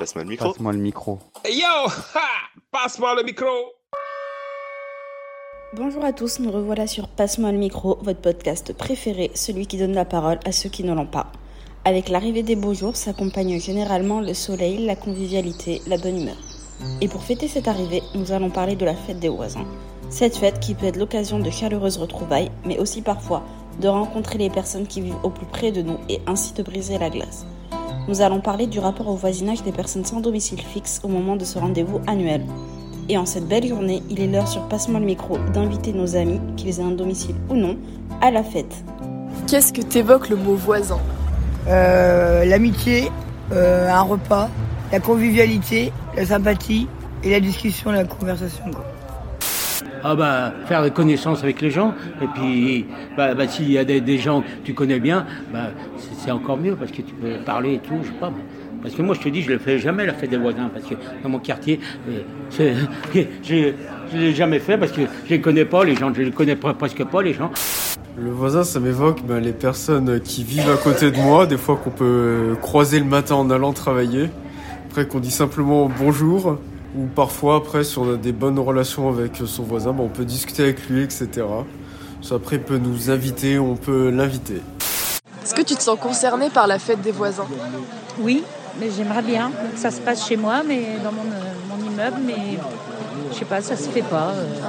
Passe-moi le micro. Passe-moi le micro. Yo ha Passe-moi le micro Bonjour à tous, nous revoilà sur Passe-moi le micro, votre podcast préféré, celui qui donne la parole à ceux qui ne l'ont pas. Avec l'arrivée des beaux jours s'accompagne généralement le soleil, la convivialité, la bonne humeur. Et pour fêter cette arrivée, nous allons parler de la fête des voisins. Cette fête qui peut être l'occasion de chaleureuses retrouvailles, mais aussi parfois de rencontrer les personnes qui vivent au plus près de nous et ainsi de briser la glace. Nous allons parler du rapport au voisinage des personnes sans domicile fixe au moment de ce rendez-vous annuel. Et en cette belle journée, il est l'heure sur Passe-moi le micro d'inviter nos amis, qu'ils aient un domicile ou non, à la fête. Qu'est-ce que t'évoques le mot voisin? Euh, l'amitié, euh, un repas, la convivialité, la sympathie et la discussion, la conversation. Quoi. Ah bah, faire des connaissances avec les gens. Et puis, bah, bah, s'il y a des, des gens que tu connais bien, bah, c'est- encore mieux parce que tu peux parler et tout, je sais pas. Parce que moi, je te dis, je ne le fais jamais la fête des voisins parce que dans mon quartier, euh, je ne l'ai jamais fait parce que je les connais pas, les gens, je les connais presque pas, les gens. Le voisin, ça m'évoque ben, les personnes qui vivent à côté de moi, des fois qu'on peut croiser le matin en allant travailler, après qu'on dit simplement bonjour, ou parfois après si on a des bonnes relations avec son voisin, ben, on peut discuter avec lui, etc. Après il peut nous inviter, on peut l'inviter. Est-ce que tu te sens concerné par la fête des voisins? Oui, mais j'aimerais bien que ça se passe chez moi, mais dans mon, euh, mon immeuble, mais je sais pas, ça se fait pas. euh, Ah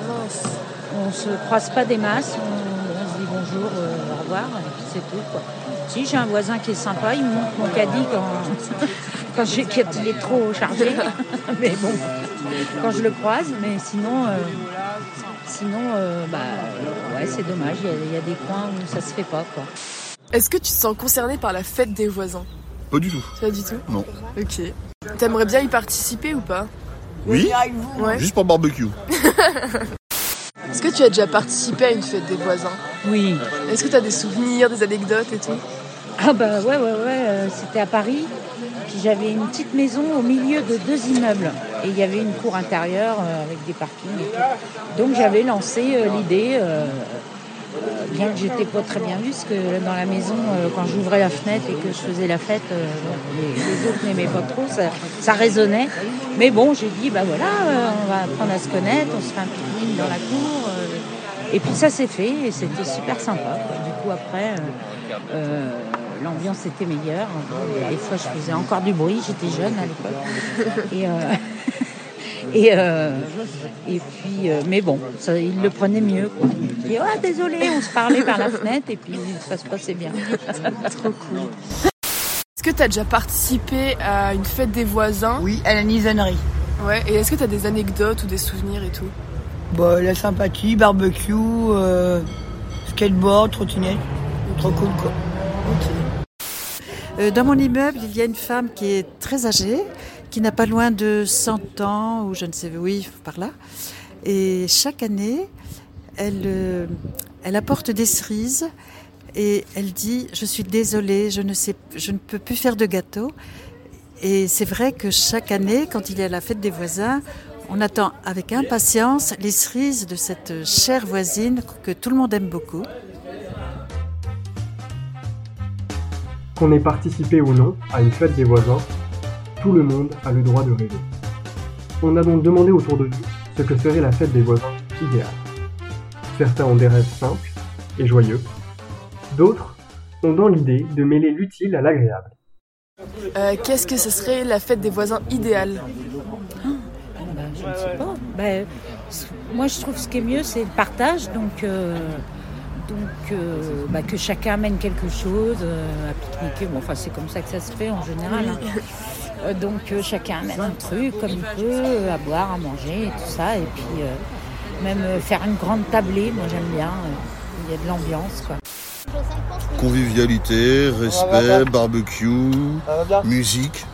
on se croise pas des masses, on, on se dit bonjour, euh, au revoir, et puis c'est tout. Quoi. Si j'ai un voisin qui est sympa, il me montre mon caddie quand, quand, j'ai- quand il est trop chargé. mais bon, quand je le croise, mais sinon, euh, sinon bah, ouais, c'est dommage, il y, y a des coins où ça se fait pas. Quoi. Est-ce que tu te sens concerné par la fête des voisins? Pas du tout. Pas du tout? Non. Ok. T'aimerais bien y participer ou pas? Oui Ouais. Juste pour barbecue. Est-ce que tu as déjà participé à une fête des voisins? Oui. Est-ce que tu as des souvenirs, des anecdotes et tout? Ah bah ouais, ouais, ouais, euh, c'était à Paris. Puis j'avais une petite maison au milieu de deux immeubles. Et il y avait une cour intérieure euh, avec des parkings et tout. Donc j'avais lancé euh, l'idée, bien que j'étais pas très bien vue, parce que dans la maison, euh, quand j'ouvrais la fenêtre et que je faisais la fête, euh, les, autres n'aimaient pas trop, ça, ça résonnait. Mais bon, j'ai dit, bah voilà, euh, on va apprendre à se connaître, on se fait un pique-nique dans la cour. euh, et puis ça s'est fait et c'était super sympa. Du coup, après, euh, euh, l'ambiance était meilleure. Des fois, je faisais encore du bruit, j'étais jeune à l'époque. Et, euh, et, euh, et puis, euh, mais bon, ça, il le prenait mieux. Quoi. Il dit, ah, désolé, on se parlait par la fenêtre et puis ça se passait bien. Trop cool. Est-ce que tu as déjà participé à une fête des voisins? Oui, à la nisannerie. Ouais. Et est-ce que tu as des anecdotes ou des souvenirs et tout? Bah, la sympathie, barbecue, euh, skateboard, trottinette. Trop cool quoi. Dans mon immeuble, il y a une femme qui est très âgée, qui n'a pas loin de 100 ans, ou je ne sais, oui, par là. Et chaque année, elle, euh, elle apporte des cerises et elle dit Je suis désolée, je ne, sais, je ne peux plus faire de gâteau. Et c'est vrai que chaque année, quand il y a la fête des voisins, on attend avec impatience les cerises de cette chère voisine que tout le monde aime beaucoup. Qu'on ait participé ou non à une fête des voisins, tout le monde a le droit de rêver. On a donc demandé autour de nous ce que serait la fête des voisins idéale. Certains ont des rêves simples et joyeux, d'autres ont dans l'idée de mêler l'utile à l'agréable. Euh, Qu'est-ce que ce serait la fête des voisins idéale Ben, je ne sais pas. Ben, c- moi, je trouve ce qui est mieux, c'est le partage. Donc, euh, donc euh, bah, que chacun amène quelque chose euh, à pique-niquer. Bon, enfin, c'est comme ça que ça se fait en général. hein. Euh, donc, euh, chacun amène un truc comme il peut, à boire, à manger et tout ça. Et puis, euh, même faire une grande tablée, moi, j'aime bien. euh, Il y a de l'ambiance, quoi. Convivialité, respect, barbecue, musique.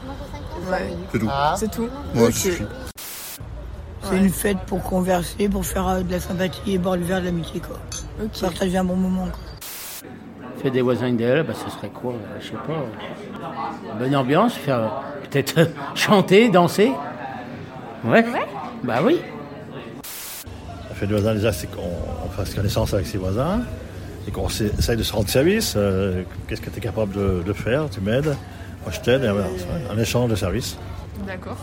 Ouais. C'est tout. C'est tout Ouais. C'est une fête pour converser, pour faire de la sympathie et boire le verre de l'amitié quoi. Ok. Partager un bon moment quoi. Fait des voisins idéaux, bah, ce serait quoi euh, Je sais pas. Bonne ambiance, faire euh, peut-être euh, chanter, danser. Ouais. Bah oui. La fête des voisins, déjà, c'est qu'on on fasse connaissance avec ses voisins et qu'on essaye de se rendre service. euh, Qu'est-ce que tu es capable de, de faire? Tu m'aides, moi je t'aide, c'est un échange de services. D'accord.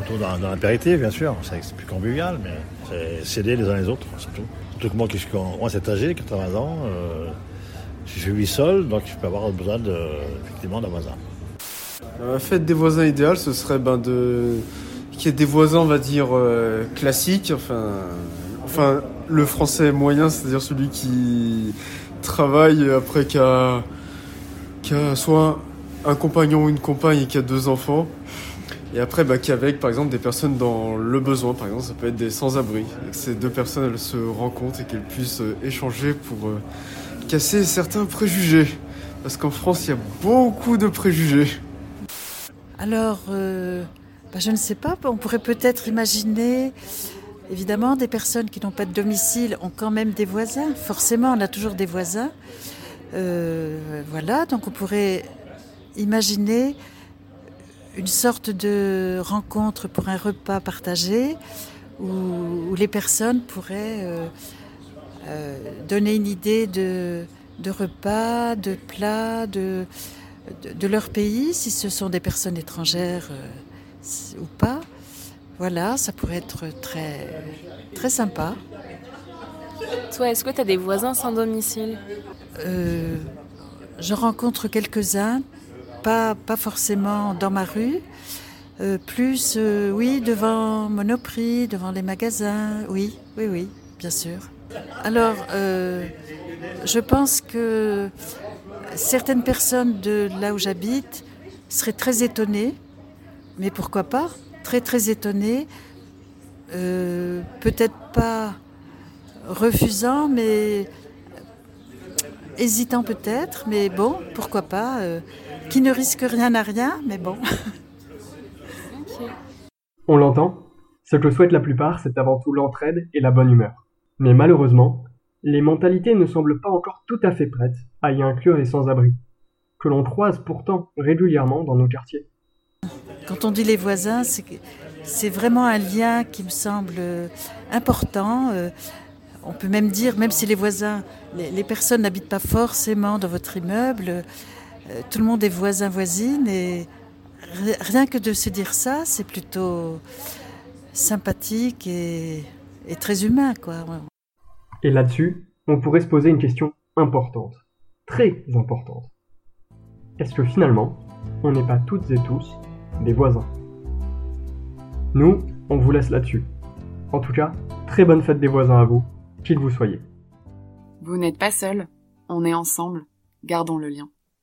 Autour d'un apéritif, bien sûr, c'est plus convivial, mais c'est s'aider les uns les autres, surtout. Surtout que moi, qui suis moi, c'est âgé, 80 ans, euh, je suis seul, donc je peux avoir besoin effectivement d'un voisin. La fête des voisins idéal, ce serait ben, de qu'il y ait des voisins, on va dire, euh, classiques, enfin, enfin, le français moyen, c'est-à-dire celui qui travaille après qu'à a soit un compagnon ou une compagne et qui a deux enfants. Et après, bah, qu'avec, par exemple, des personnes dans le besoin, par exemple, ça peut être des sans-abri. Que ces deux personnes, elles se rencontrent et qu'elles puissent euh, échanger pour euh, casser certains préjugés. Parce qu'en France, il y a beaucoup de préjugés. Alors, euh, bah, je ne sais pas, on pourrait peut-être imaginer, évidemment, des personnes qui n'ont pas de domicile ont quand même des voisins. Forcément, on a toujours des voisins. voilà, donc on pourrait imaginer une sorte de rencontre pour un repas partagé où, les personnes pourraient euh, euh, donner une idée de, repas, de plats, de, de, leur pays, si ce sont des personnes étrangères euh, ou pas. Voilà, ça pourrait être très, très sympa. Toi, est-ce que tu as des voisins sans domicile? Je rencontre quelques-uns, pas, forcément dans ma rue, euh, plus, euh, oui, devant Monoprix, devant les magasins, oui, oui, oui, bien sûr. Alors, euh, je pense que certaines personnes de là où j'habite seraient très étonnées, mais pourquoi pas, très très étonnées, peut-être pas refusant, mais hésitant peut-être, mais bon, pourquoi pas qui ne risque rien à rien, mais bon. On l'entend Ce que souhaitent la plupart, c'est avant tout l'entraide et la bonne humeur. Mais malheureusement, les mentalités ne semblent pas encore tout à fait prêtes à y inclure les sans-abri, que l'on croise pourtant régulièrement dans nos quartiers. Quand on dit les voisins, c'est vraiment un lien qui me semble important. Euh, on peut même dire, même si les voisins, les personnes n'habitent pas forcément dans votre immeuble, euh, tout le monde est voisin voisine et rien que de se dire ça, c'est plutôt sympathique et, très humain, quoi. Et là-dessus, on pourrait se poser une question importante, très importante. Est-ce que finalement, on n'est pas toutes et tous des voisins? Nous, on vous laisse là-dessus. En tout cas, très bonne fête des voisins à vous, qu'ils vous soyez. Vous n'êtes pas seul, on est ensemble, gardons le lien.